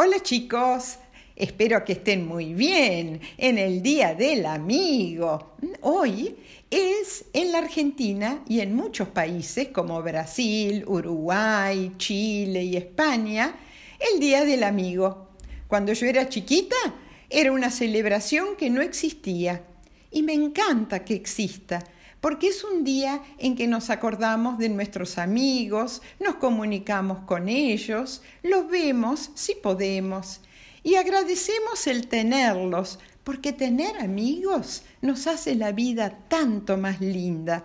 Hola chicos, espero que estén muy bien en el Día del Amigo. Hoy es en la Argentina y en muchos países como Brasil, Uruguay, Chile y España el Día del Amigo. Cuando yo era chiquita era una celebración que no existía y me encanta que exista porque es un día en que nos acordamos de nuestros amigos, nos comunicamos con ellos, los vemos si podemos y agradecemos el tenerlos, porque tener amigos nos hace la vida tanto más linda.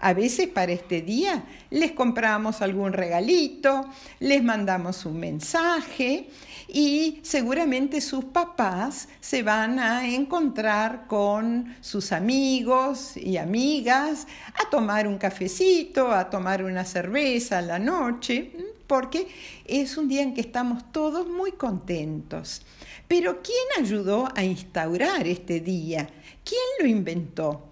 A veces para este día les compramos algún regalito, les mandamos un mensaje y seguramente sus papás se van a encontrar con sus amigos y amigas a tomar un cafecito, a tomar una cerveza a la noche, porque es un día en que estamos todos muy contentos. Pero ¿quién ayudó a instaurar este día? ¿Quién lo inventó?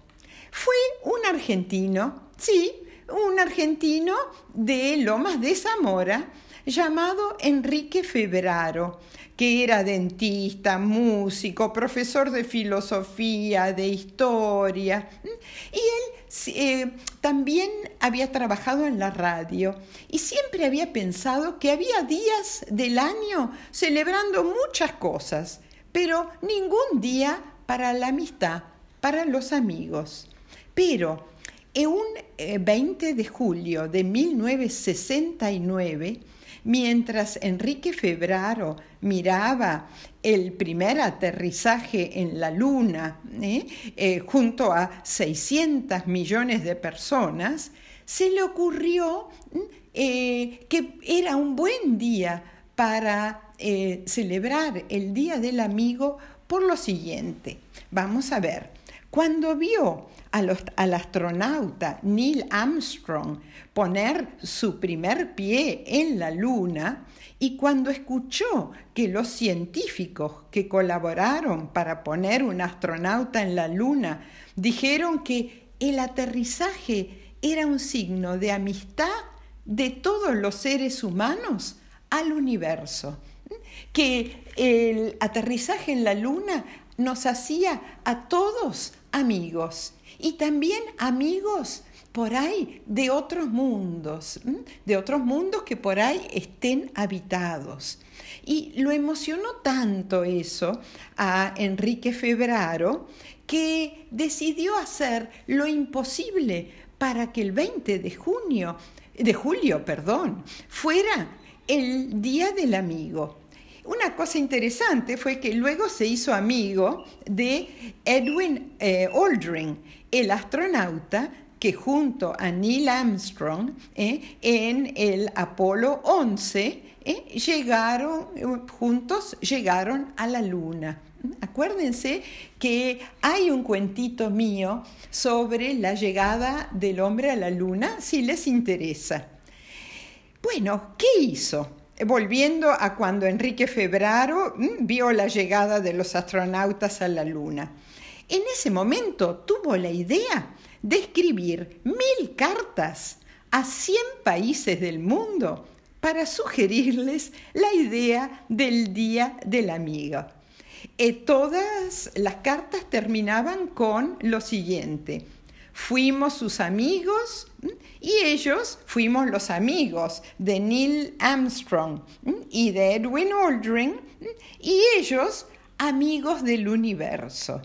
Fue un argentino, sí, un argentino de Lomas de Zamora, llamado Enrique Febraro, que era dentista, músico, profesor de filosofía, de historia, y él eh, también había trabajado en la radio y siempre había pensado que había días del año celebrando muchas cosas, pero ningún día para la amistad, para los amigos. Pero en un 20 eh, de julio de 1969, mientras Enrique Febraro miraba el primer aterrizaje en la Luna ¿eh? Eh, junto a 600 millones de personas, se le ocurrió que era un buen día para celebrar el Día del Amigo por lo siguiente. Vamos a ver, cuando vio al astronauta Neil Armstrong poner su primer pie en la Luna y cuando escuchó que los científicos que colaboraron para poner un astronauta en la Luna dijeron que el aterrizaje era un signo de amistad de todos los seres humanos al universo, que el aterrizaje en la Luna nos hacía a todos amigos y también amigos por ahí de otros mundos, de otros mundos que por ahí estén habitados. Y lo emocionó tanto eso a Enrique Febraro que decidió hacer lo imposible para que el 20 de junio, de julio, perdón, fuera el Día del Amigo. Una cosa interesante fue que luego se hizo amigo de Edwin eh, Aldrin, el astronauta que junto a Neil Armstrong eh, en el Apolo 11 eh, llegaron juntos llegaron a la luna. Acuérdense que hay un cuentito mío sobre la llegada del hombre a la luna si les interesa. Bueno, ¿qué hizo? Volviendo a cuando Enrique Febraro mm, vio la llegada de los astronautas a la Luna. En ese momento tuvo la idea de escribir mil cartas a 100 países del mundo para sugerirles la idea del Día del Amigo. Eh, todas las cartas terminaban con lo siguiente fuimos sus amigos y ellos fuimos los amigos de Neil Armstrong y de Edwin Aldrin y ellos amigos del universo.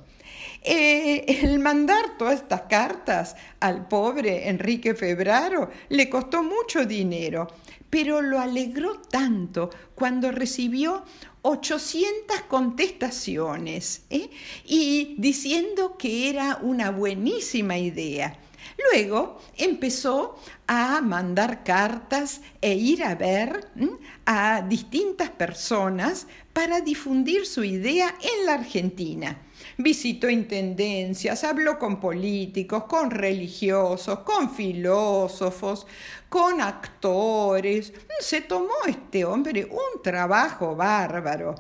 Eh, el mandar todas estas cartas al pobre Enrique Febraro le costó mucho dinero, pero lo alegró tanto cuando recibió 800 contestaciones ¿eh? y diciendo que era una buenísima idea. Luego empezó a mandar cartas e ir a ver a distintas personas para difundir su idea en la Argentina. Visitó intendencias, habló con políticos, con religiosos, con filósofos, con actores. Se tomó este hombre un trabajo bárbaro,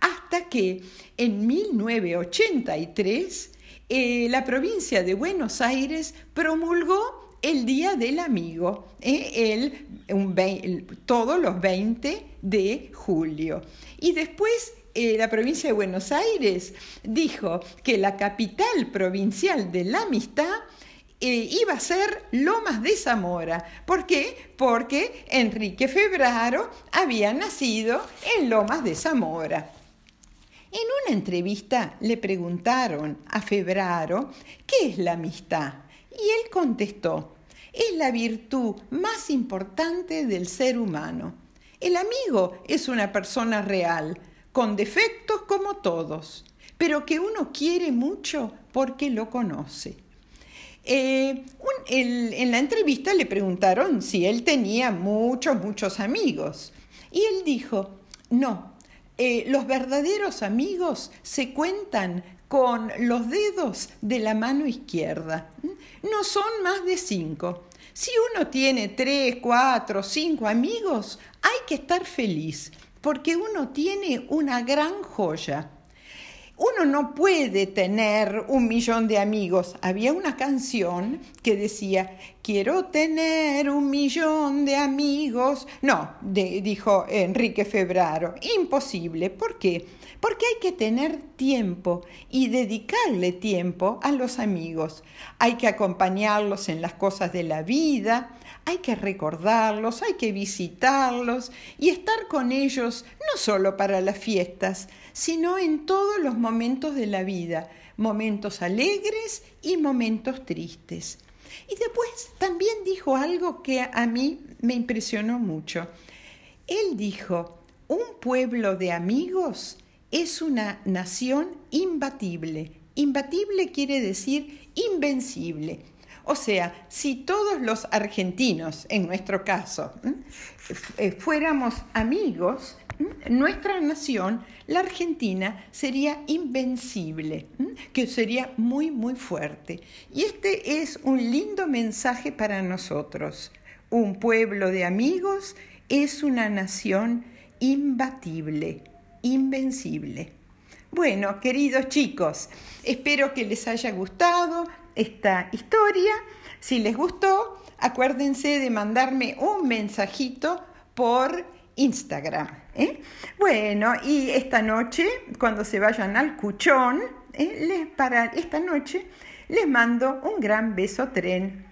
hasta que en 1983 eh, la provincia de Buenos Aires promulgó el Día del Amigo, ¿eh? todos los 20 de julio. Y después eh, la provincia de Buenos Aires dijo que la capital provincial de la amistad iba a ser Lomas de Zamora. ¿Por qué? Porque Enrique Febraro había nacido en Lomas de Zamora. En una entrevista le preguntaron a Febraro qué es la amistad y él contestó, es la virtud más importante del ser humano. El amigo es una persona real, con defectos como todos, pero que uno quiere mucho porque lo conoce. Eh, en la entrevista le preguntaron si él tenía muchos, muchos amigos. Y él dijo, no, eh, los verdaderos amigos se cuentan con los dedos de la mano izquierda. No son más de cinco. Si uno tiene tres, cuatro, cinco amigos, hay que estar feliz, porque uno tiene una gran joya uno no puede tener un millón de amigos. Había una canción que decía, quiero tener un millón de amigos. No, dijo Enrique Febraro, imposible. ¿Por qué? Porque hay que tener tiempo y dedicarle tiempo a los amigos. Hay que acompañarlos en las cosas de la vida, hay que recordarlos, hay que visitarlos y estar con ellos no solo para las fiestas, sino en todos los momentos de la vida, momentos alegres y momentos tristes. Y después también dijo algo que a mí me impresionó mucho. Él dijo, un pueblo de amigos es una nación imbatible. Imbatible quiere decir invencible. O sea, si todos los argentinos, en nuestro caso, eh, fuéramos amigos, nuestra nación, la Argentina, sería invencible, que sería muy, muy fuerte. Y este es un lindo mensaje para nosotros. Un pueblo de amigos es una nación imbatible, invencible. Bueno, queridos chicos, espero que les haya gustado esta historia. Si les gustó, acuérdense de mandarme un mensajito por Instagram. ¿eh? Bueno, y esta noche, cuando se vayan al cuchón, ¿eh? para esta noche les mando un gran beso tren.